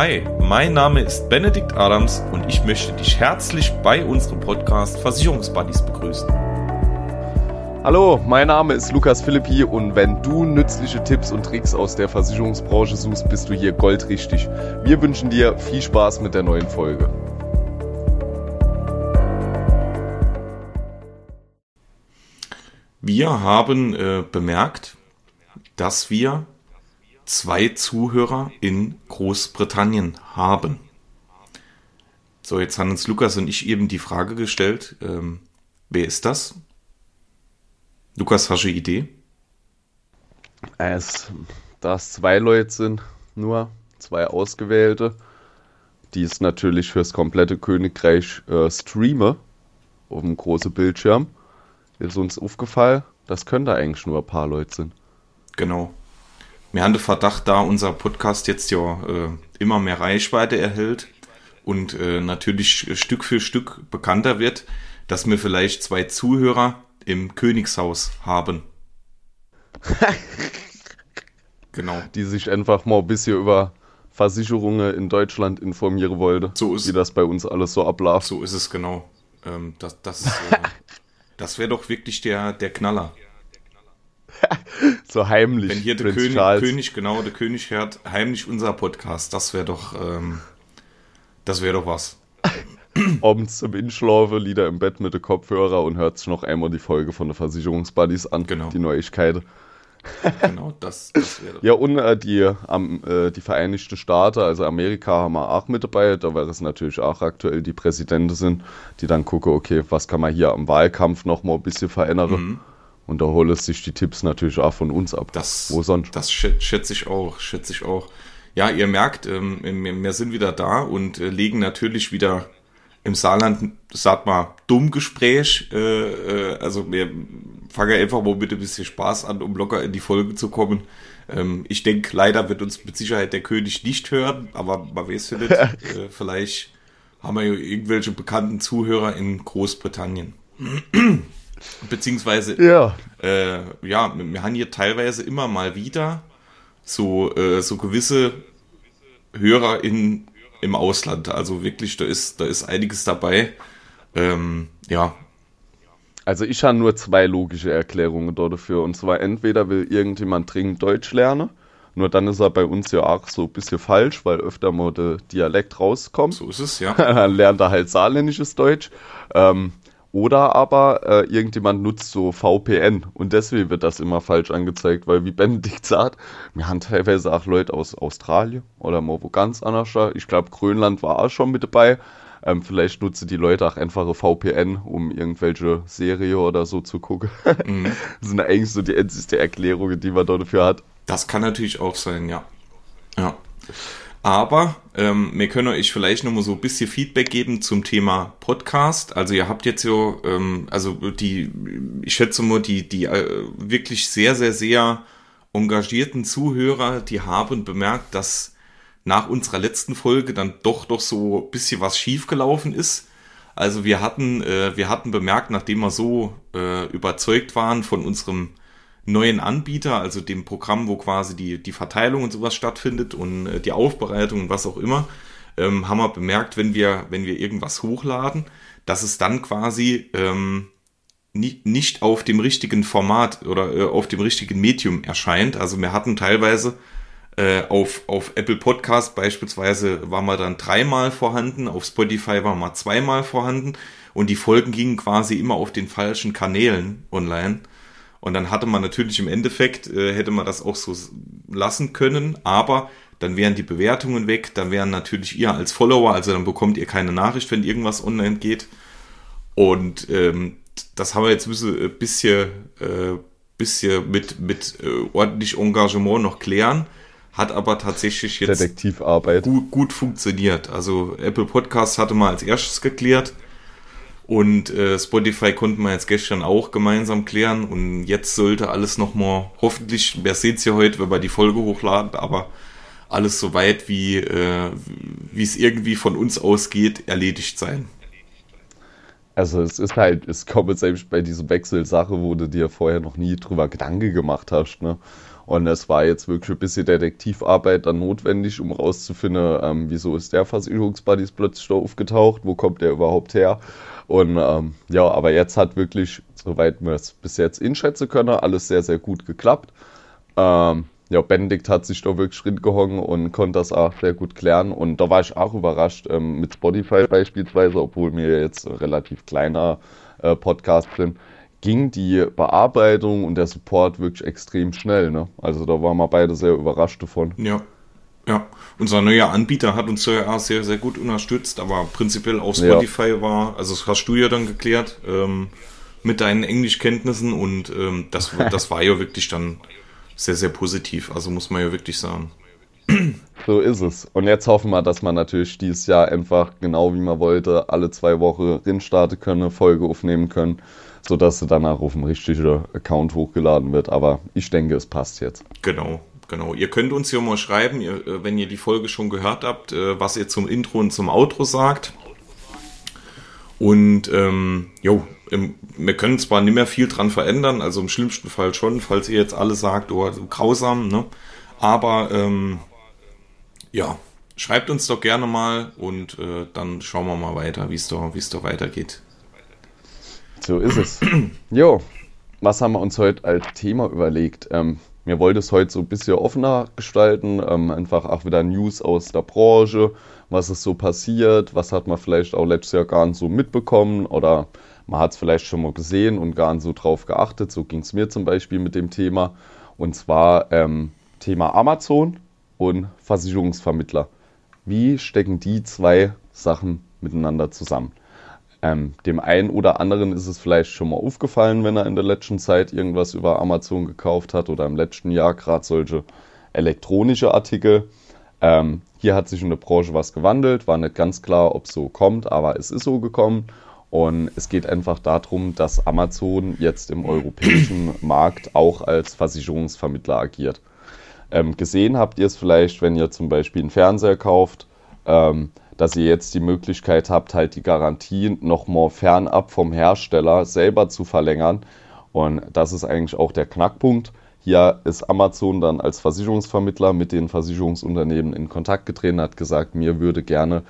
Hi, mein Name ist Benedikt Adams und ich möchte dich herzlich bei unserem Podcast Versicherungsbuddies begrüßen. Hallo, mein Name ist Lukas Philippi und wenn du nützliche Tipps und Tricks aus der Versicherungsbranche suchst, bist du hier goldrichtig. Wir wünschen dir viel Spaß mit der neuen Folge. Wir haben äh, bemerkt, dass wir zwei Zuhörer in Großbritannien haben. So, jetzt haben uns Lukas und ich eben die Frage gestellt, ähm, wer ist das? Lukas, hast du eine Idee? Es, da es zwei Leute sind, nur zwei Ausgewählte, die es natürlich fürs komplette Königreich äh, streame auf dem großen Bildschirm, ist uns aufgefallen, das könnte eigentlich nur ein paar Leute sein. Genau. Wir haben den Verdacht, da unser Podcast jetzt ja äh, immer mehr Reichweite erhält und äh, natürlich Stück für Stück bekannter wird, dass wir vielleicht zwei Zuhörer im Königshaus haben. genau. Die sich einfach mal ein bisschen über Versicherungen in Deutschland informieren wollte. So ist Wie das bei uns alles so abläuft. So ist es genau. Ähm, das das, äh, das wäre doch wirklich der, der Knaller. so heimlich. Wenn hier der König, König, genau, der König hört heimlich unser Podcast, das wäre doch, ähm, das wäre doch was. Abends zum Inschlafen, Lieder im Bett mit dem Kopfhörer und hört sich noch einmal die Folge von der Versicherungsbuddies an. Genau. Die Neuigkeit. Genau, das, das wäre. ja, und äh, die, ähm, äh, die Vereinigten Staaten, also Amerika, haben wir auch mit dabei. Da wäre es natürlich auch aktuell die Präsidenten sind, die dann gucken, okay, was kann man hier am Wahlkampf noch mal ein bisschen verändern. Mhm. Und da holen sich die Tipps natürlich auch von uns ab. Das, Wo sonst? Das schätze ich auch, schätze ich auch. Ja, ihr merkt, ähm, wir, sind wieder da und äh, legen natürlich wieder im Saarland, sagt mal, Dummgespräch. Äh, äh, also wir fangen einfach mal mit ein bisschen Spaß an, um locker in die Folge zu kommen. Ähm, ich denke, leider wird uns mit Sicherheit der König nicht hören, aber man weiß ja nicht. äh, vielleicht haben wir ja irgendwelche bekannten Zuhörer in Großbritannien. Beziehungsweise, ja, äh, ja wir haben hier teilweise immer mal wieder so, äh, so gewisse Hörer in, im Ausland. Also wirklich, da ist, da ist einiges dabei. Ähm, ja. Also ich habe nur zwei logische Erklärungen dafür. Und zwar entweder will irgendjemand dringend Deutsch lernen. Nur dann ist er bei uns ja auch so ein bisschen falsch, weil öfter mal der Dialekt rauskommt. So ist es, ja. dann lernt er halt saarländisches Deutsch. Ähm, oder aber äh, irgendjemand nutzt so VPN und deswegen wird das immer falsch angezeigt, weil wie Benedikt sagt, wir haben teilweise auch Leute aus Australien oder mal wo ganz anders. Ich glaube, Grönland war auch schon mit dabei. Ähm, vielleicht nutzen die Leute auch einfache VPN, um irgendwelche Serie oder so zu gucken. Mhm. das sind eigentlich so die einzigste Erklärungen, die man dafür hat. Das kann natürlich auch sein, ja. Ja. Aber ähm, wir können euch vielleicht noch mal so ein bisschen Feedback geben zum Thema Podcast. Also ihr habt jetzt ja, ähm, also die, ich schätze mal, die, die äh, wirklich sehr, sehr, sehr engagierten Zuhörer, die haben bemerkt, dass nach unserer letzten Folge dann doch doch so ein bisschen was schiefgelaufen ist. Also wir hatten, äh, wir hatten bemerkt, nachdem wir so äh, überzeugt waren von unserem neuen Anbieter, also dem Programm, wo quasi die, die Verteilung und sowas stattfindet und äh, die Aufbereitung und was auch immer, ähm, haben wir bemerkt, wenn wir, wenn wir irgendwas hochladen, dass es dann quasi ähm, nicht, auf dem richtigen Format oder äh, auf dem richtigen Medium erscheint. Also wir hatten teilweise äh, auf, auf Apple Podcast beispielsweise war man dann dreimal vorhanden, auf Spotify war man zweimal vorhanden und die Folgen gingen quasi immer auf den falschen Kanälen online. Und dann hatte man natürlich im Endeffekt, äh, hätte man das auch so lassen können, aber dann wären die Bewertungen weg, dann wären natürlich ihr als Follower, also dann bekommt ihr keine Nachricht, wenn irgendwas online geht. Und ähm, das haben wir jetzt ein bisschen, äh, bisschen, äh, bisschen mit, mit äh, ordentlich Engagement noch klären. Hat aber tatsächlich jetzt Detektivarbeit. Gut, gut funktioniert. Also Apple Podcasts hatte mal als erstes geklärt. Und äh, Spotify konnten wir jetzt gestern auch gemeinsam klären. Und jetzt sollte alles nochmal, hoffentlich, wer seht ja heute, wenn wir die Folge hochladen, aber alles so weit, wie äh, es irgendwie von uns ausgeht, erledigt sein. Also es ist halt, es kommt selbst bei dieser Wechselsache, wo du dir vorher noch nie drüber Gedanken gemacht hast, ne? Und es war jetzt wirklich ein bisschen Detektivarbeit dann notwendig, um rauszufinden, ähm, wieso ist der Versicherungsbuddies plötzlich da aufgetaucht, wo kommt der überhaupt her. Und ähm, ja, aber jetzt hat wirklich, soweit wir es bis jetzt einschätzen können, alles sehr, sehr gut geklappt. Ähm, ja, Benedikt hat sich da wirklich gehangen und konnte das auch sehr gut klären. Und da war ich auch überrascht ähm, mit Spotify beispielsweise, obwohl mir jetzt relativ kleiner äh, Podcast sind, ging die Bearbeitung und der Support wirklich extrem schnell. Ne? Also da waren wir beide sehr überrascht davon. Ja. Ja, unser neuer Anbieter hat uns ja sehr, sehr gut unterstützt, aber prinzipiell auf Spotify ja. war, also das hast du ja dann geklärt, ähm, mit deinen Englischkenntnissen und ähm, das, das war ja wirklich dann sehr, sehr positiv. Also muss man ja wirklich sagen. So ist es. Und jetzt hoffen wir, dass man natürlich dieses Jahr einfach genau wie man wollte, alle zwei Wochen rinstarten können, Folge aufnehmen können, sodass sie danach auf dem richtigen Account hochgeladen wird. Aber ich denke, es passt jetzt. Genau, genau. Ihr könnt uns ja mal schreiben, äh, wenn ihr die Folge schon gehört habt, äh, was ihr zum Intro und zum Outro sagt. Und ähm, jo, wir können zwar nicht mehr viel dran verändern, also im schlimmsten Fall schon, falls ihr jetzt alle sagt, oh, grausam, ne? Aber ähm, ja, schreibt uns doch gerne mal und äh, dann schauen wir mal weiter, wie es da, es da weitergeht. So ist es. jo, was haben wir uns heute als Thema überlegt? Ähm, mir wollte es heute so ein bisschen offener gestalten, ähm, einfach auch wieder News aus der Branche, was ist so passiert, was hat man vielleicht auch letztes Jahr gar nicht so mitbekommen oder man hat es vielleicht schon mal gesehen und gar nicht so drauf geachtet. So ging es mir zum Beispiel mit dem Thema. Und zwar ähm, Thema Amazon und Versicherungsvermittler. Wie stecken die zwei Sachen miteinander zusammen? Ähm, dem einen oder anderen ist es vielleicht schon mal aufgefallen, wenn er in der letzten Zeit irgendwas über Amazon gekauft hat oder im letzten Jahr gerade solche elektronische Artikel. Ähm, hier hat sich in der Branche was gewandelt, war nicht ganz klar, ob es so kommt, aber es ist so gekommen. Und es geht einfach darum, dass Amazon jetzt im europäischen Markt auch als Versicherungsvermittler agiert. Ähm, gesehen habt ihr es vielleicht, wenn ihr zum Beispiel einen Fernseher kauft, ähm, dass ihr jetzt die Möglichkeit habt, halt die Garantie nochmal fernab vom Hersteller selber zu verlängern. Und das ist eigentlich auch der Knackpunkt. Hier ist Amazon dann als Versicherungsvermittler mit den Versicherungsunternehmen in Kontakt getreten, hat gesagt, mir würde gerne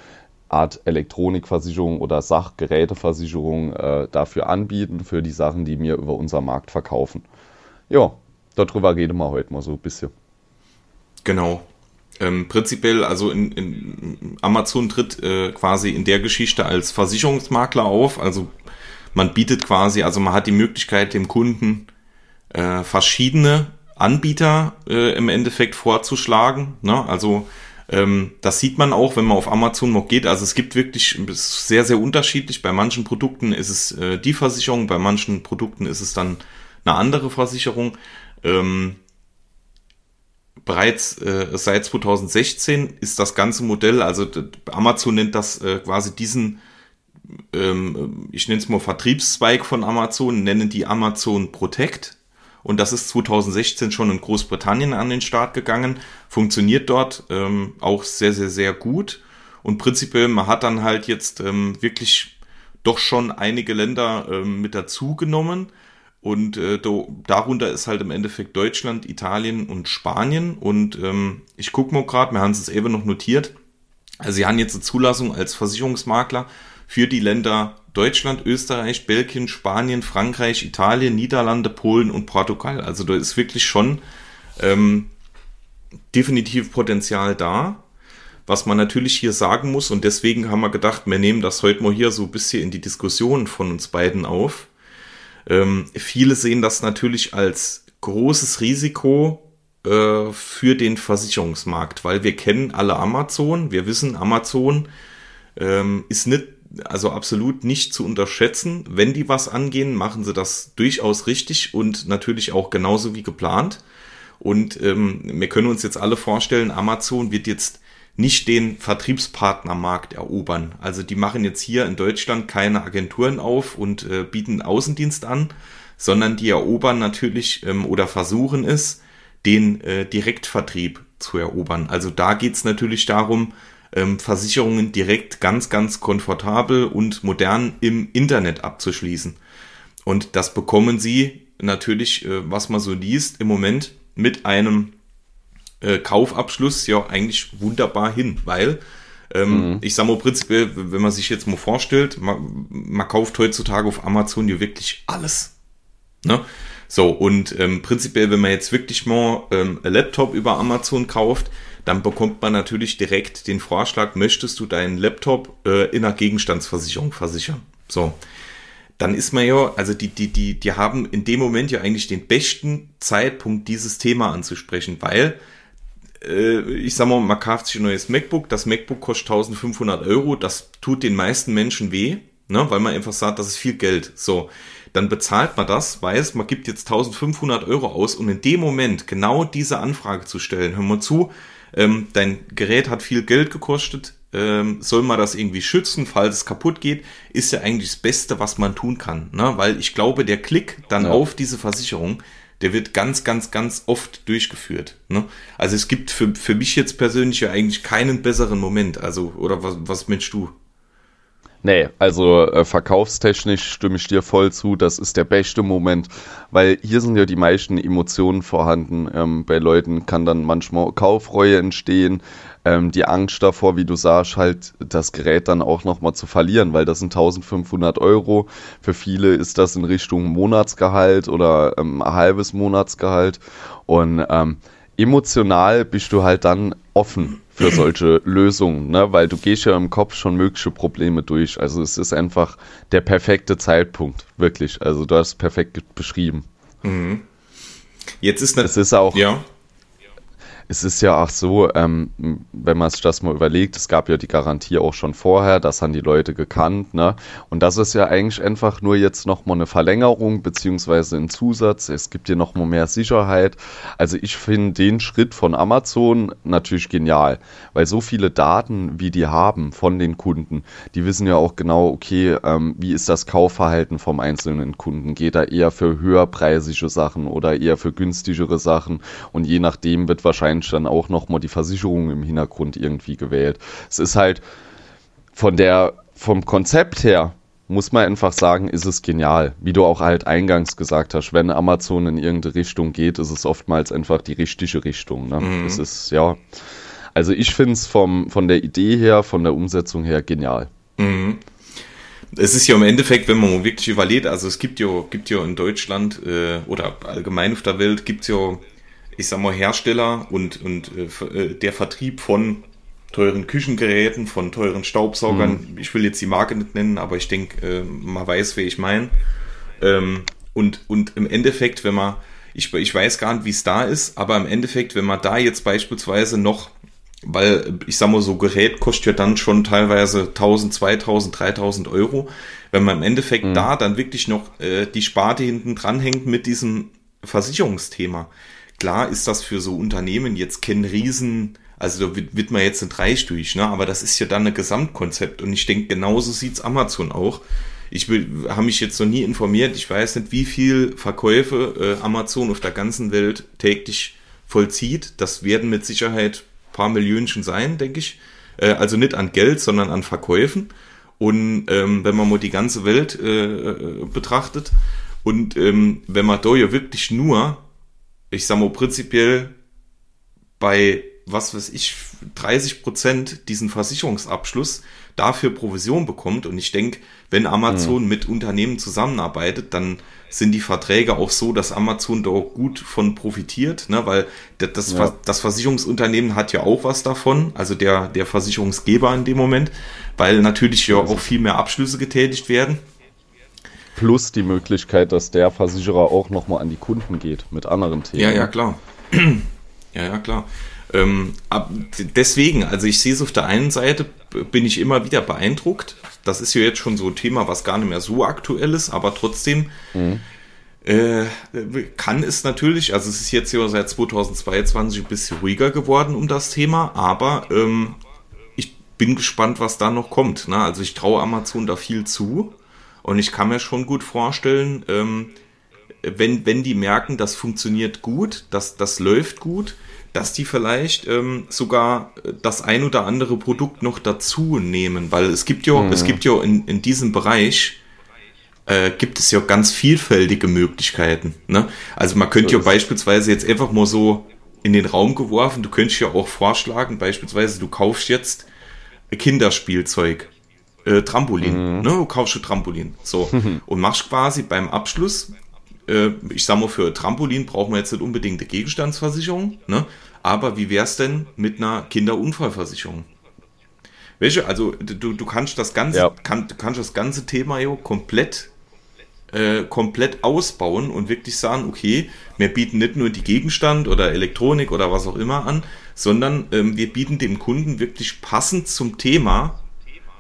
Art Elektronikversicherung oder Sachgeräteversicherung äh, dafür anbieten, für die Sachen, die wir über unser Markt verkaufen. Ja, darüber reden wir heute mal so ein bisschen. Genau. Ähm, prinzipiell, also in, in Amazon tritt äh, quasi in der Geschichte als Versicherungsmakler auf. Also man bietet quasi, also man hat die Möglichkeit, dem Kunden äh, verschiedene Anbieter äh, im Endeffekt vorzuschlagen. Ne? Also ähm, das sieht man auch, wenn man auf Amazon noch geht. Also es gibt wirklich sehr, sehr unterschiedlich. Bei manchen Produkten ist es äh, die Versicherung, bei manchen Produkten ist es dann eine andere Versicherung. Ähm, bereits äh, seit 2016 ist das ganze Modell, also Amazon nennt das äh, quasi diesen, ähm, ich nenne es mal Vertriebszweig von Amazon, nennen die Amazon Protect. Und das ist 2016 schon in Großbritannien an den Start gegangen. Funktioniert dort ähm, auch sehr, sehr, sehr gut. Und prinzipiell, man hat dann halt jetzt ähm, wirklich doch schon einige Länder ähm, mit dazu genommen. Und äh, do, darunter ist halt im Endeffekt Deutschland, Italien und Spanien. Und ähm, ich gucke mal gerade, wir haben es eben noch notiert. Also sie haben jetzt eine Zulassung als Versicherungsmakler für die Länder Deutschland, Österreich, Belgien, Spanien, Frankreich, Italien, Niederlande, Polen und Portugal. Also da ist wirklich schon ähm, definitiv Potenzial da. Was man natürlich hier sagen muss, und deswegen haben wir gedacht, wir nehmen das heute mal hier so ein bisschen in die Diskussion von uns beiden auf. Ähm, viele sehen das natürlich als großes Risiko äh, für den Versicherungsmarkt, weil wir kennen alle Amazon. Wir wissen, Amazon ähm, ist nicht also absolut nicht zu unterschätzen. Wenn die was angehen, machen sie das durchaus richtig und natürlich auch genauso wie geplant. Und ähm, wir können uns jetzt alle vorstellen, Amazon wird jetzt nicht den Vertriebspartnermarkt erobern. Also die machen jetzt hier in Deutschland keine Agenturen auf und äh, bieten Außendienst an, sondern die erobern natürlich ähm, oder versuchen es, den äh, Direktvertrieb zu erobern. Also da geht's natürlich darum, ähm, Versicherungen direkt ganz, ganz komfortabel und modern im Internet abzuschließen. Und das bekommen sie natürlich, äh, was man so liest, im Moment mit einem äh, Kaufabschluss ja eigentlich wunderbar hin, weil ähm, mhm. ich sag mal prinzipiell, wenn man sich jetzt mal vorstellt, man, man kauft heutzutage auf Amazon ja wirklich alles. Ne? So, und ähm, prinzipiell, wenn man jetzt wirklich mal ähm, ein Laptop über Amazon kauft, dann bekommt man natürlich direkt den Vorschlag, möchtest du deinen Laptop äh, in einer Gegenstandsversicherung versichern? So. Dann ist man ja, also die, die, die, die haben in dem Moment ja eigentlich den besten Zeitpunkt, dieses Thema anzusprechen, weil ich sag mal, man kauft sich ein neues MacBook, das MacBook kostet 1500 Euro, das tut den meisten Menschen weh, ne, weil man einfach sagt, das ist viel Geld. So dann bezahlt man das, weiß, man gibt jetzt 1500 Euro aus und in dem Moment genau diese Anfrage zu stellen, hör mal zu, ähm, dein Gerät hat viel Geld gekostet, ähm, soll man das irgendwie schützen, falls es kaputt geht, ist ja eigentlich das Beste, was man tun kann. Ne? Weil ich glaube, der Klick dann ja. auf diese Versicherung, der wird ganz, ganz, ganz oft durchgeführt. Ne? Also es gibt für, für mich jetzt persönlich ja eigentlich keinen besseren Moment. Also, oder was, was meinst du? Nee, also äh, verkaufstechnisch stimme ich dir voll zu. Das ist der beste Moment, weil hier sind ja die meisten Emotionen vorhanden. Ähm, bei Leuten kann dann manchmal Kaufreue entstehen, ähm, die Angst davor, wie du sagst, halt das Gerät dann auch nochmal zu verlieren, weil das sind 1500 Euro. Für viele ist das in Richtung Monatsgehalt oder ähm, halbes Monatsgehalt. Und ähm, emotional bist du halt dann offen für solche Lösungen, ne? weil du gehst ja im Kopf schon mögliche Probleme durch. Also es ist einfach der perfekte Zeitpunkt, wirklich. Also du hast es perfekt beschrieben. Mhm. Jetzt ist das. Es ist auch. Ja es ist ja auch so, ähm, wenn man sich das mal überlegt, es gab ja die Garantie auch schon vorher, das haben die Leute gekannt, ne? Und das ist ja eigentlich einfach nur jetzt nochmal eine Verlängerung beziehungsweise ein Zusatz. Es gibt hier nochmal mehr Sicherheit. Also ich finde den Schritt von Amazon natürlich genial, weil so viele Daten, wie die haben von den Kunden, die wissen ja auch genau, okay, ähm, wie ist das Kaufverhalten vom einzelnen Kunden? Geht er eher für höherpreisige Sachen oder eher für günstigere Sachen? Und je nachdem wird wahrscheinlich Mensch dann auch nochmal die Versicherung im Hintergrund irgendwie gewählt. Es ist halt von der, vom Konzept her, muss man einfach sagen, ist es genial. Wie du auch halt eingangs gesagt hast, wenn Amazon in irgendeine Richtung geht, ist es oftmals einfach die richtige Richtung. Ne? Mhm. Es ist, ja. Also ich finde es von der Idee her, von der Umsetzung her genial. Mhm. Es ist ja im Endeffekt, wenn man wirklich überlegt, also es gibt ja, gibt ja in Deutschland äh, oder allgemein auf der Welt gibt es ja ich sag mal, Hersteller und, und äh, äh, der Vertrieb von teuren Küchengeräten, von teuren Staubsaugern. Mhm. Ich will jetzt die Marke nicht nennen, aber ich denke, äh, man weiß, wer ich meine. Ähm, und, und im Endeffekt, wenn man, ich, ich weiß gar nicht, wie es da ist, aber im Endeffekt, wenn man da jetzt beispielsweise noch, weil ich sag mal, so Gerät kostet ja dann schon teilweise 1000, 2000, 3000 Euro, wenn man im Endeffekt mhm. da dann wirklich noch äh, die Sparte hinten dranhängt mit diesem Versicherungsthema, Klar ist das für so Unternehmen jetzt kein Riesen, also da wird, man jetzt Reich durch, ne? aber das ist ja dann ein Gesamtkonzept und ich denke, genauso sieht's Amazon auch. Ich habe mich jetzt noch nie informiert, ich weiß nicht, wie viel Verkäufe äh, Amazon auf der ganzen Welt täglich vollzieht. Das werden mit Sicherheit paar Millionchen sein, denke ich. Äh, also nicht an Geld, sondern an Verkäufen. Und ähm, wenn man mal die ganze Welt äh, äh betrachtet und ähm, wenn man da ja wirklich nur ich sag mal, prinzipiell bei, was weiß ich, 30 Prozent diesen Versicherungsabschluss dafür Provision bekommt. Und ich denke, wenn Amazon mhm. mit Unternehmen zusammenarbeitet, dann sind die Verträge auch so, dass Amazon da auch gut von profitiert, ne? weil das, ja. das Versicherungsunternehmen hat ja auch was davon, also der, der Versicherungsgeber in dem Moment, weil natürlich ja auch viel mehr Abschlüsse getätigt werden. Plus die Möglichkeit, dass der Versicherer auch nochmal an die Kunden geht mit anderen Themen. Ja, ja, klar. ja, ja, klar. Ähm, ab, deswegen, also ich sehe es auf der einen Seite, bin ich immer wieder beeindruckt. Das ist ja jetzt schon so ein Thema, was gar nicht mehr so aktuell ist, aber trotzdem mhm. äh, kann es natürlich, also es ist jetzt ja seit 2022 ein bisschen ruhiger geworden um das Thema, aber ähm, ich bin gespannt, was da noch kommt. Ne? Also ich traue Amazon da viel zu. Und ich kann mir schon gut vorstellen, ähm, wenn, wenn die merken, das funktioniert gut, das, das läuft gut, dass die vielleicht ähm, sogar das ein oder andere Produkt noch dazu nehmen, weil es gibt ja, mhm. es gibt ja in, in diesem Bereich äh, gibt es ja ganz vielfältige Möglichkeiten. Ne? Also man könnte ja beispielsweise jetzt einfach mal so in den Raum geworfen, du könntest ja auch vorschlagen, beispielsweise du kaufst jetzt Kinderspielzeug, äh, Trampolin, mhm. ne? du kaufst du Trampolin, so und machst quasi beim Abschluss, äh, ich sag mal für Trampolin brauchen wir jetzt nicht unbedingt eine Gegenstandsversicherung, ne? aber wie wär's denn mit einer Kinderunfallversicherung? Welche, also du, du kannst das ganze, ja. kann, kannst das ganze Thema ja komplett äh, komplett ausbauen und wirklich sagen, okay, wir bieten nicht nur die Gegenstand oder Elektronik oder was auch immer an, sondern ähm, wir bieten dem Kunden wirklich passend zum Thema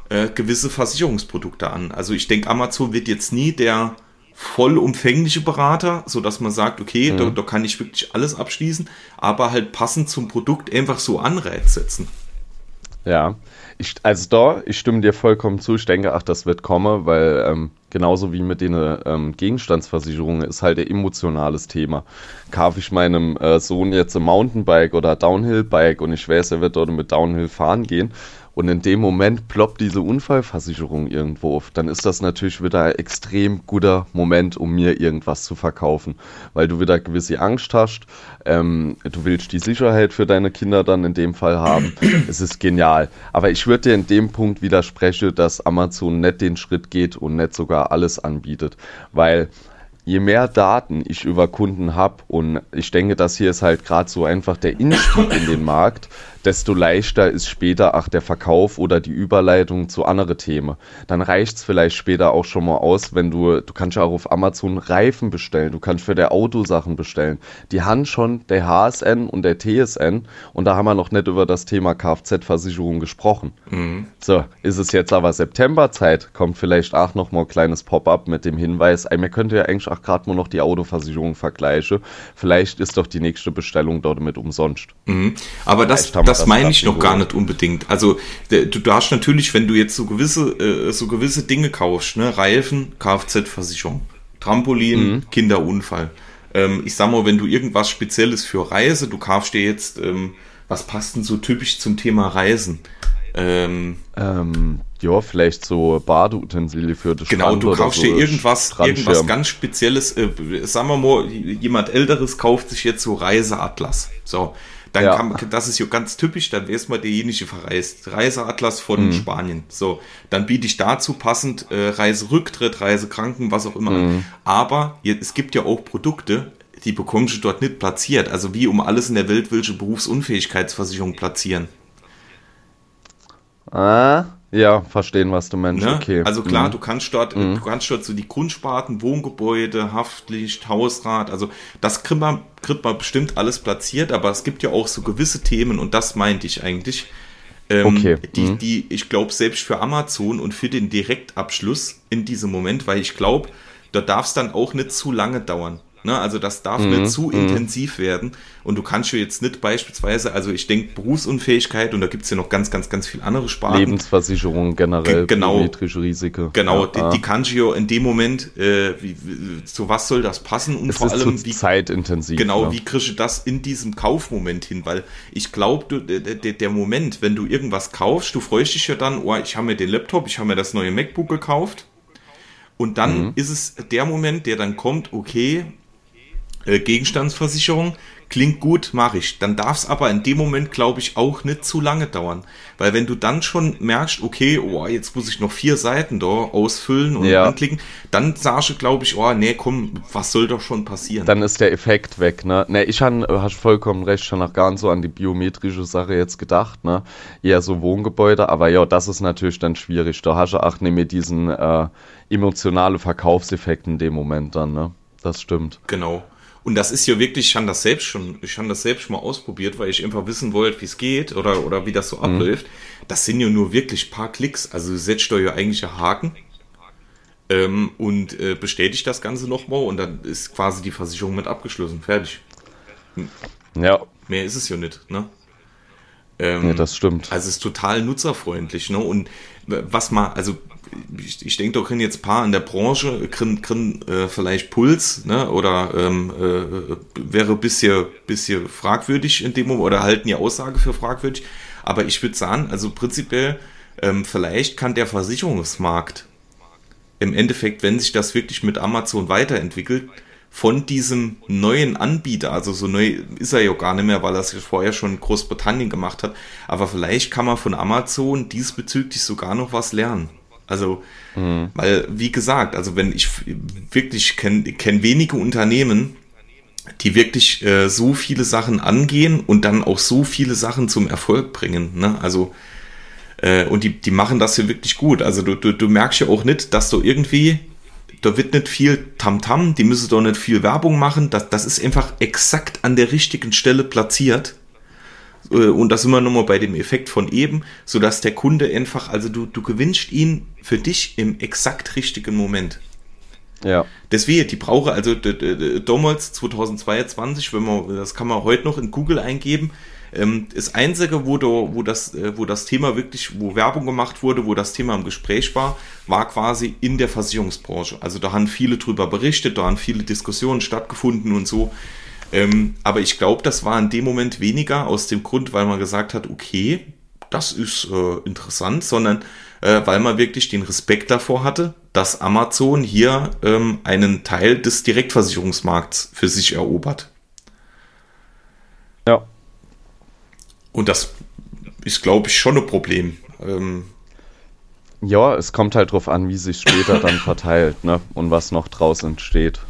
äh, gewisse Versicherungsprodukte an. Also ich denke, Amazon wird jetzt nie der vollumfängliche Berater, so dass man sagt, okay, mhm. da, da kann ich wirklich alles abschließen, aber halt passend zum Produkt einfach so Anreiz setzen. Ja, ich, also da, ich stimme dir vollkommen zu. Ich denke, ach, das wird kommen, weil ähm, genauso wie mit den ähm, Gegenstandsversicherungen ist halt ein emotionales Thema. Kaufe ich meinem äh, Sohn jetzt ein Mountainbike oder Downhill-Bike und ich weiß, er wird dort mit Downhill fahren gehen und in dem Moment ploppt diese Unfallversicherung irgendwo auf, dann ist das natürlich wieder ein extrem guter Moment, um mir irgendwas zu verkaufen, weil du wieder gewisse Angst hast, ähm, du willst die Sicherheit für deine Kinder dann in dem Fall haben. es ist genial. Aber ich würde dir in dem Punkt widersprechen, dass Amazon nicht den Schritt geht und nicht sogar alles anbietet, weil je mehr Daten ich über Kunden habe und ich denke, das hier ist halt gerade so einfach der Instieg in den Markt, desto leichter ist später auch der Verkauf oder die Überleitung zu anderen Themen. Dann reicht es vielleicht später auch schon mal aus, wenn du, du kannst ja auch auf Amazon Reifen bestellen, du kannst für der Auto Sachen bestellen. Die haben schon der HSN und der TSN und da haben wir noch nicht über das Thema Kfz-Versicherung gesprochen. Mhm. So, ist es jetzt aber Septemberzeit, kommt vielleicht auch noch mal ein kleines Pop-up mit dem Hinweis, ey, mir könnte ja eigentlich auch gerade mal noch die Autoversicherung vergleichen. Vielleicht ist doch die nächste Bestellung dort mit umsonst. Mhm. Aber das, das meine ich noch gar nicht unbedingt. Also du darfst natürlich, wenn du jetzt so gewisse, äh, so gewisse Dinge kaufst, ne, Reifen, Kfz-Versicherung, Trampolin, mhm. Kinderunfall. Ähm, ich sag mal, wenn du irgendwas Spezielles für Reise, du kaufst dir jetzt, ähm, was passt denn so typisch zum Thema Reisen? Ähm, ähm, ja, vielleicht so Badeutensilien für das Genau, Strand du kaufst so dir irgendwas, irgendwas ganz Spezielles. Äh, sagen wir mal, jemand Älteres kauft sich jetzt so Reiseatlas. So, dann ja. kann, das ist ja ganz typisch, dann ist mal derjenige verreist. Reiseatlas von mhm. Spanien. So, dann biete ich dazu passend äh, Reiserücktritt, Reisekranken, was auch immer. Mhm. Aber es gibt ja auch Produkte, die bekommst du dort nicht platziert. Also wie um alles in der Welt willst du Berufsunfähigkeitsversicherung platzieren? Ah, ja, verstehen, was du meinst. Ne? Okay. Also klar, mhm. du kannst dort, mhm. du kannst dort so die Grundsparten, Wohngebäude, Haftlicht, Hausrat, also das kriegt man, kriegt man bestimmt alles platziert, aber es gibt ja auch so gewisse Themen und das meinte ich eigentlich. Ähm, okay. Die, mhm. die, ich glaube, selbst für Amazon und für den Direktabschluss in diesem Moment, weil ich glaube, da darf es dann auch nicht zu lange dauern. Ne? Also das darf mhm. nicht zu mhm. intensiv werden. Und du kannst ja jetzt nicht beispielsweise, also ich denke Berufsunfähigkeit und da gibt es ja noch ganz, ganz, ganz viel andere Sparten. Lebensversicherung generell, genau, biometrische Risiken. Genau, ja, die, ja. die kannst du ja in dem Moment, äh, wie, zu was soll das passen und es vor allem wie zeitintensiv. Genau, ne? wie kriegst du das in diesem Kaufmoment hin? Weil ich glaube, der, der Moment, wenn du irgendwas kaufst, du freust dich ja dann, oh, ich habe mir den Laptop, ich habe mir das neue MacBook gekauft. Und dann mhm. ist es der Moment, der dann kommt, okay, äh, Gegenstandsversicherung, klingt gut, mache ich. Dann darf es aber in dem Moment, glaube ich, auch nicht zu lange dauern. Weil wenn du dann schon merkst, okay, oh, jetzt muss ich noch vier Seiten da ausfüllen und ja. anklicken, dann sagst du, glaube ich, oh, nee, komm, was soll doch schon passieren? Dann ist der Effekt weg, ne? Ne, ich habe hast vollkommen recht, schon noch gar nicht so an die biometrische Sache jetzt gedacht, ne? Eher so Wohngebäude, aber ja, das ist natürlich dann schwierig. Da hast du auch nicht mehr diesen äh, emotionale Verkaufseffekt in dem Moment dann, ne? Das stimmt. Genau. Und das ist ja wirklich, ich habe das selbst schon, ich habe das selbst schon mal ausprobiert, weil ich einfach wissen wollte, wie es geht oder, oder wie das so mhm. abläuft. Das sind ja nur wirklich paar Klicks. Also setzt da ja eigentlich einen Haken ähm, und äh, bestätigt das Ganze nochmal und dann ist quasi die Versicherung mit abgeschlossen. Fertig. Ja. Mehr ist es ja nicht, ne? Ähm, ja, das stimmt. Also es ist total nutzerfreundlich, ne? Und was mal, also ich, ich denke, da können jetzt paar in der Branche, können, können äh, vielleicht Puls, ne, oder ähm, äh, wäre bisschen, bisschen fragwürdig in dem Moment, oder halten die Aussage für fragwürdig. Aber ich würde sagen, also prinzipiell, ähm, vielleicht kann der Versicherungsmarkt im Endeffekt, wenn sich das wirklich mit Amazon weiterentwickelt, von diesem neuen Anbieter, also so neu ist er ja gar nicht mehr, weil er es vorher schon in Großbritannien gemacht hat, aber vielleicht kann man von Amazon diesbezüglich sogar noch was lernen. Also, mhm. weil, wie gesagt, also wenn ich wirklich kenne kenn wenige Unternehmen, die wirklich äh, so viele Sachen angehen und dann auch so viele Sachen zum Erfolg bringen. Ne? Also, äh, und die, die machen das hier wirklich gut. Also du, du, du merkst ja auch nicht, dass du irgendwie, da wird nicht viel Tamtam, -Tam, die müssen doch nicht viel Werbung machen. Das, das ist einfach exakt an der richtigen Stelle platziert. Äh, und das immer nochmal bei dem Effekt von eben, sodass der Kunde einfach, also du, du gewinnst ihn für dich im exakt richtigen Moment. Ja. Deswegen, die brauche also damals 2022, wenn man, das kann man heute noch in Google eingeben, ähm, das einzige, wo, du, wo, das, äh, wo das Thema wirklich, wo Werbung gemacht wurde, wo das Thema im Gespräch war, war quasi in der Versicherungsbranche. Also da haben viele drüber berichtet, da haben viele Diskussionen stattgefunden und so. Ähm, aber ich glaube, das war in dem Moment weniger aus dem Grund, weil man gesagt hat, okay, das ist äh, interessant, sondern äh, weil man wirklich den Respekt davor hatte, dass Amazon hier ähm, einen Teil des Direktversicherungsmarkts für sich erobert. Ja. Und das ist, glaube ich, schon ein Problem. Ähm, ja, es kommt halt drauf an, wie sich später dann verteilt, ne? Und was noch draus entsteht.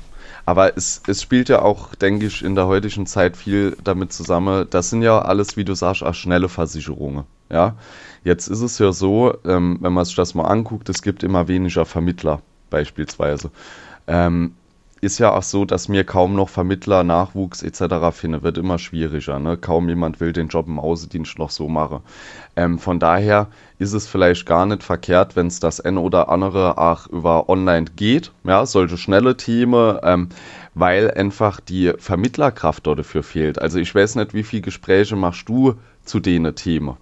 Aber es, es spielt ja auch, denke ich, in der heutigen Zeit viel damit zusammen. Das sind ja alles, wie du sagst, auch schnelle Versicherungen. Ja, jetzt ist es ja so, ähm, wenn man sich das mal anguckt, es gibt immer weniger Vermittler beispielsweise. Ähm, ist ja auch so, dass mir kaum noch Vermittler, Nachwuchs etc. finde, wird immer schwieriger. Ne? Kaum jemand will den Job im Außendienst noch so machen. Ähm, von daher ist es vielleicht gar nicht verkehrt, wenn es das ein oder andere auch über online geht, ja, solche schnelle Themen, ähm, weil einfach die Vermittlerkraft dafür fehlt. Also ich weiß nicht, wie viele Gespräche machst du zu denen Themen?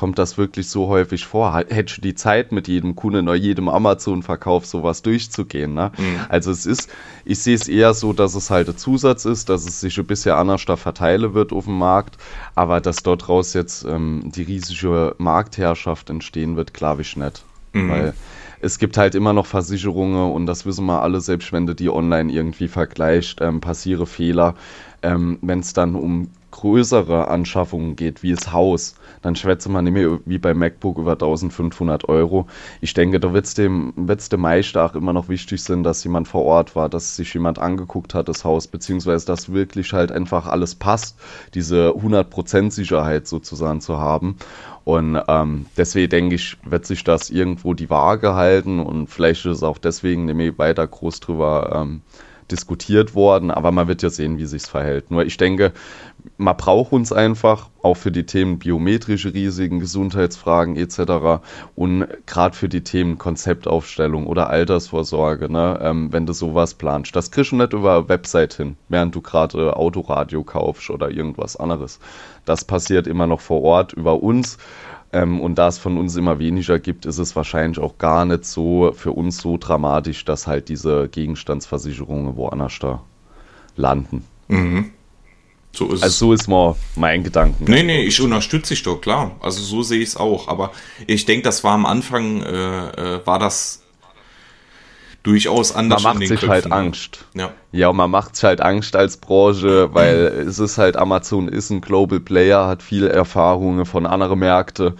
Kommt das wirklich so häufig vor? Hättest du die Zeit, mit jedem Kunden oder jedem Amazon-Verkauf sowas durchzugehen? Ne? Mhm. Also es ist, ich sehe es eher so, dass es halt ein Zusatz ist, dass es sich ein bisschen anders da verteilen wird auf dem Markt, aber dass dort raus jetzt ähm, die riesige Marktherrschaft entstehen wird, glaube ich nicht. Mhm. Weil es gibt halt immer noch Versicherungen und das wissen wir alle, selbst wenn du die online irgendwie vergleicht, ähm, passiere Fehler. Ähm, wenn es dann um größere Anschaffungen geht, wie das Haus, dann schwätze man nicht mehr wie bei MacBook über 1500 Euro. Ich denke, da wird es dem, wird's dem auch immer noch wichtig sein, dass jemand vor Ort war, dass sich jemand angeguckt hat, das Haus, beziehungsweise dass wirklich halt einfach alles passt, diese 100% Sicherheit sozusagen zu haben. Und ähm, deswegen denke ich, wird sich das irgendwo die Waage halten und vielleicht ist auch deswegen nicht mehr weiter groß drüber ähm, diskutiert worden, aber man wird ja sehen, wie sich verhält. Nur ich denke, man braucht uns einfach auch für die Themen biometrische Risiken, Gesundheitsfragen etc. und gerade für die Themen Konzeptaufstellung oder Altersvorsorge, ne, ähm, wenn du sowas planst. Das kriegst du nicht über eine Website hin, während du gerade Autoradio kaufst oder irgendwas anderes. Das passiert immer noch vor Ort über uns ähm, und da es von uns immer weniger gibt, ist es wahrscheinlich auch gar nicht so für uns so dramatisch, dass halt diese Gegenstandsversicherungen woanders da landen. Mhm. So ist also so ist mal mein Gedanken. Nee, nee, ich unterstütze dich doch, klar. Also so sehe ich es auch. Aber ich denke, das war am Anfang, äh, äh, war das durchaus anders. Man macht sich halt Köpfen. halt Angst. Ja. ja, man macht sich halt Angst als Branche, weil mhm. es ist halt, Amazon ist ein Global Player, hat viel Erfahrungen von anderen Märkten.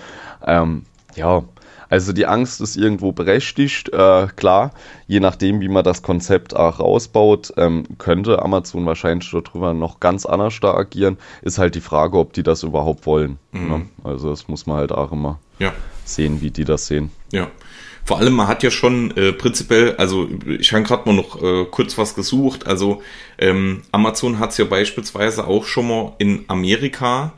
Ähm, ja, also die Angst ist irgendwo berechtigt, äh, klar. Je nachdem, wie man das Konzept auch rausbaut, ähm, könnte Amazon wahrscheinlich darüber noch ganz anders da agieren. Ist halt die Frage, ob die das überhaupt wollen. Mhm. Ne? Also das muss man halt auch immer ja. sehen, wie die das sehen. Ja. Vor allem, man hat ja schon äh, prinzipiell, also ich habe gerade mal noch äh, kurz was gesucht. Also ähm, Amazon hat es ja beispielsweise auch schon mal in Amerika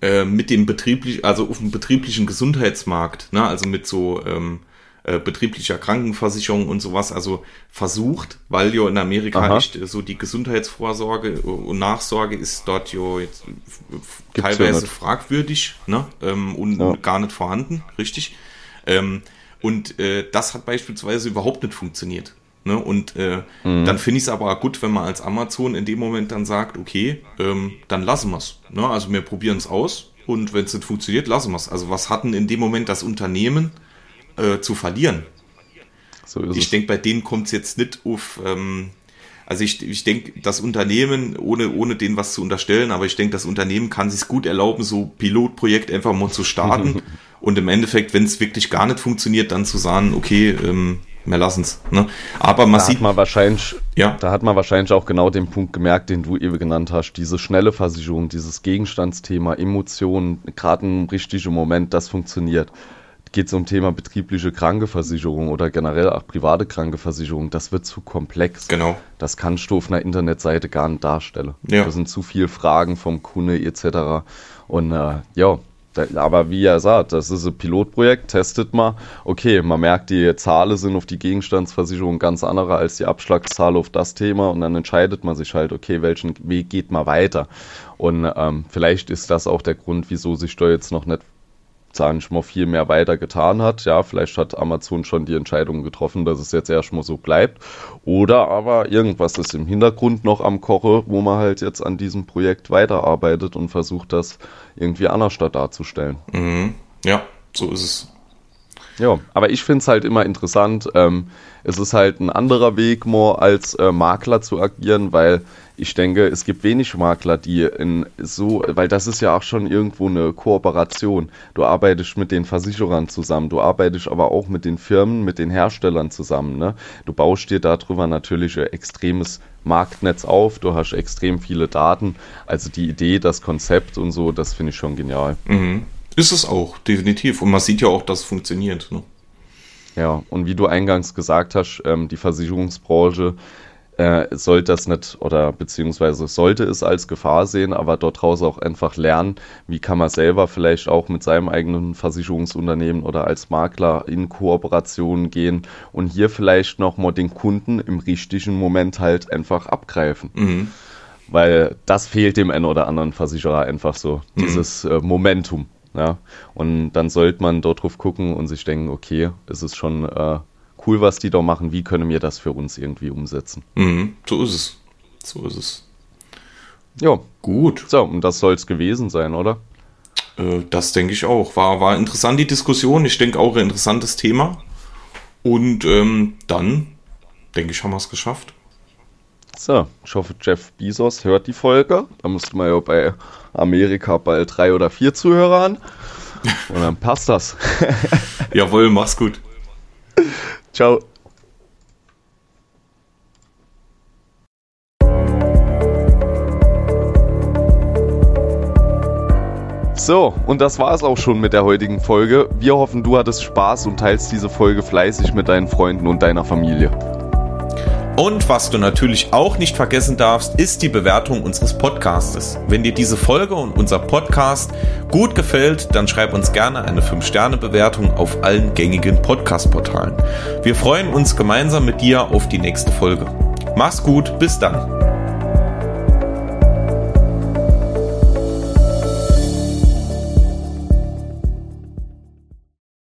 äh, mit dem betrieblichen, also auf dem betrieblichen Gesundheitsmarkt, ne, also mit so ähm, äh, betrieblicher Krankenversicherung und sowas, also versucht, weil ja in Amerika Aha. echt so die Gesundheitsvorsorge und Nachsorge ist dort ja jetzt teilweise ja fragwürdig ne, ähm, und ja. gar nicht vorhanden, richtig. Ähm, und äh, das hat beispielsweise überhaupt nicht funktioniert. Ne? Und äh, mhm. dann finde ich es aber gut, wenn man als Amazon in dem Moment dann sagt, okay, ähm, dann lassen wir es. Ne? Also wir probieren es aus und wenn es nicht funktioniert, lassen wir es. Also was hatten in dem Moment das Unternehmen äh, zu verlieren? So ich denke, bei denen kommt es jetzt nicht auf, ähm, also ich, ich denke, das Unternehmen, ohne, ohne denen was zu unterstellen, aber ich denke, das Unternehmen kann sich gut erlauben, so Pilotprojekt einfach mal zu starten und im Endeffekt, wenn es wirklich gar nicht funktioniert, dann zu sagen, okay, ähm, wir lassen es. Ne? Aber man da sieht. man wahrscheinlich, ja. Da hat man wahrscheinlich auch genau den Punkt gemerkt, den du eben genannt hast. Diese schnelle Versicherung, dieses Gegenstandsthema, Emotionen, gerade ein richtiger Moment, das funktioniert. Geht es um Thema betriebliche Krankenversicherung oder generell auch private Krankenversicherung, das wird zu komplex. Genau. Das kannst du auf einer Internetseite gar nicht darstellen. Ja. Da sind zu viele Fragen vom Kunde etc. Und äh, ja, aber wie er sagt, das ist ein Pilotprojekt, testet mal. Okay, man merkt, die Zahlen sind auf die Gegenstandsversicherung ganz andere als die Abschlagszahl auf das Thema und dann entscheidet man sich halt, okay, welchen Weg geht man weiter. Und ähm, vielleicht ist das auch der Grund, wieso sich da jetzt noch nicht sagen ich mal, viel mehr weiter getan hat. Ja, vielleicht hat Amazon schon die Entscheidung getroffen, dass es jetzt erstmal so bleibt. Oder aber irgendwas ist im Hintergrund noch am Koche, wo man halt jetzt an diesem Projekt weiterarbeitet und versucht, das irgendwie anders darzustellen. Mhm. Ja, so ist es. Ja, aber ich finde es halt immer interessant. Ähm, es ist halt ein anderer Weg, more als äh, Makler zu agieren, weil ich denke, es gibt wenig Makler, die in so, weil das ist ja auch schon irgendwo eine Kooperation. Du arbeitest mit den Versicherern zusammen, du arbeitest aber auch mit den Firmen, mit den Herstellern zusammen. Ne? Du baust dir darüber natürlich ein extremes Marktnetz auf, du hast extrem viele Daten. Also die Idee, das Konzept und so, das finde ich schon genial. Mhm. Ist es auch, definitiv. Und man sieht ja auch, dass es funktioniert. Ne? Ja, und wie du eingangs gesagt hast, ähm, die Versicherungsbranche äh, sollte das nicht oder beziehungsweise sollte es als Gefahr sehen, aber dort raus auch einfach lernen, wie kann man selber vielleicht auch mit seinem eigenen Versicherungsunternehmen oder als Makler in Kooperation gehen und hier vielleicht nochmal den Kunden im richtigen Moment halt einfach abgreifen. Mhm. Weil das fehlt dem einen oder anderen Versicherer einfach so, mhm. dieses äh, Momentum. Ja? Und dann sollte man dort drauf gucken und sich denken, okay, es ist schon äh, cool, was die da machen, wie können wir das für uns irgendwie umsetzen? Mhm, so ist es. So ist es. Ja. Gut. So, und das soll es gewesen sein, oder? Äh, das denke ich auch. War, war interessant die Diskussion. Ich denke auch ein interessantes Thema. Und ähm, dann, denke ich, haben wir es geschafft. So, ich hoffe, Jeff Bezos hört die Folge. Da müsste man ja bei Amerika bald drei oder vier Zuhörer an. Und dann passt das. Jawohl, mach's gut. Ciao. So, und das war es auch schon mit der heutigen Folge. Wir hoffen, du hattest Spaß und teilst diese Folge fleißig mit deinen Freunden und deiner Familie. Und was du natürlich auch nicht vergessen darfst, ist die Bewertung unseres Podcastes. Wenn dir diese Folge und unser Podcast gut gefällt, dann schreib uns gerne eine 5-Sterne-Bewertung auf allen gängigen Podcast-Portalen. Wir freuen uns gemeinsam mit dir auf die nächste Folge. Mach's gut, bis dann.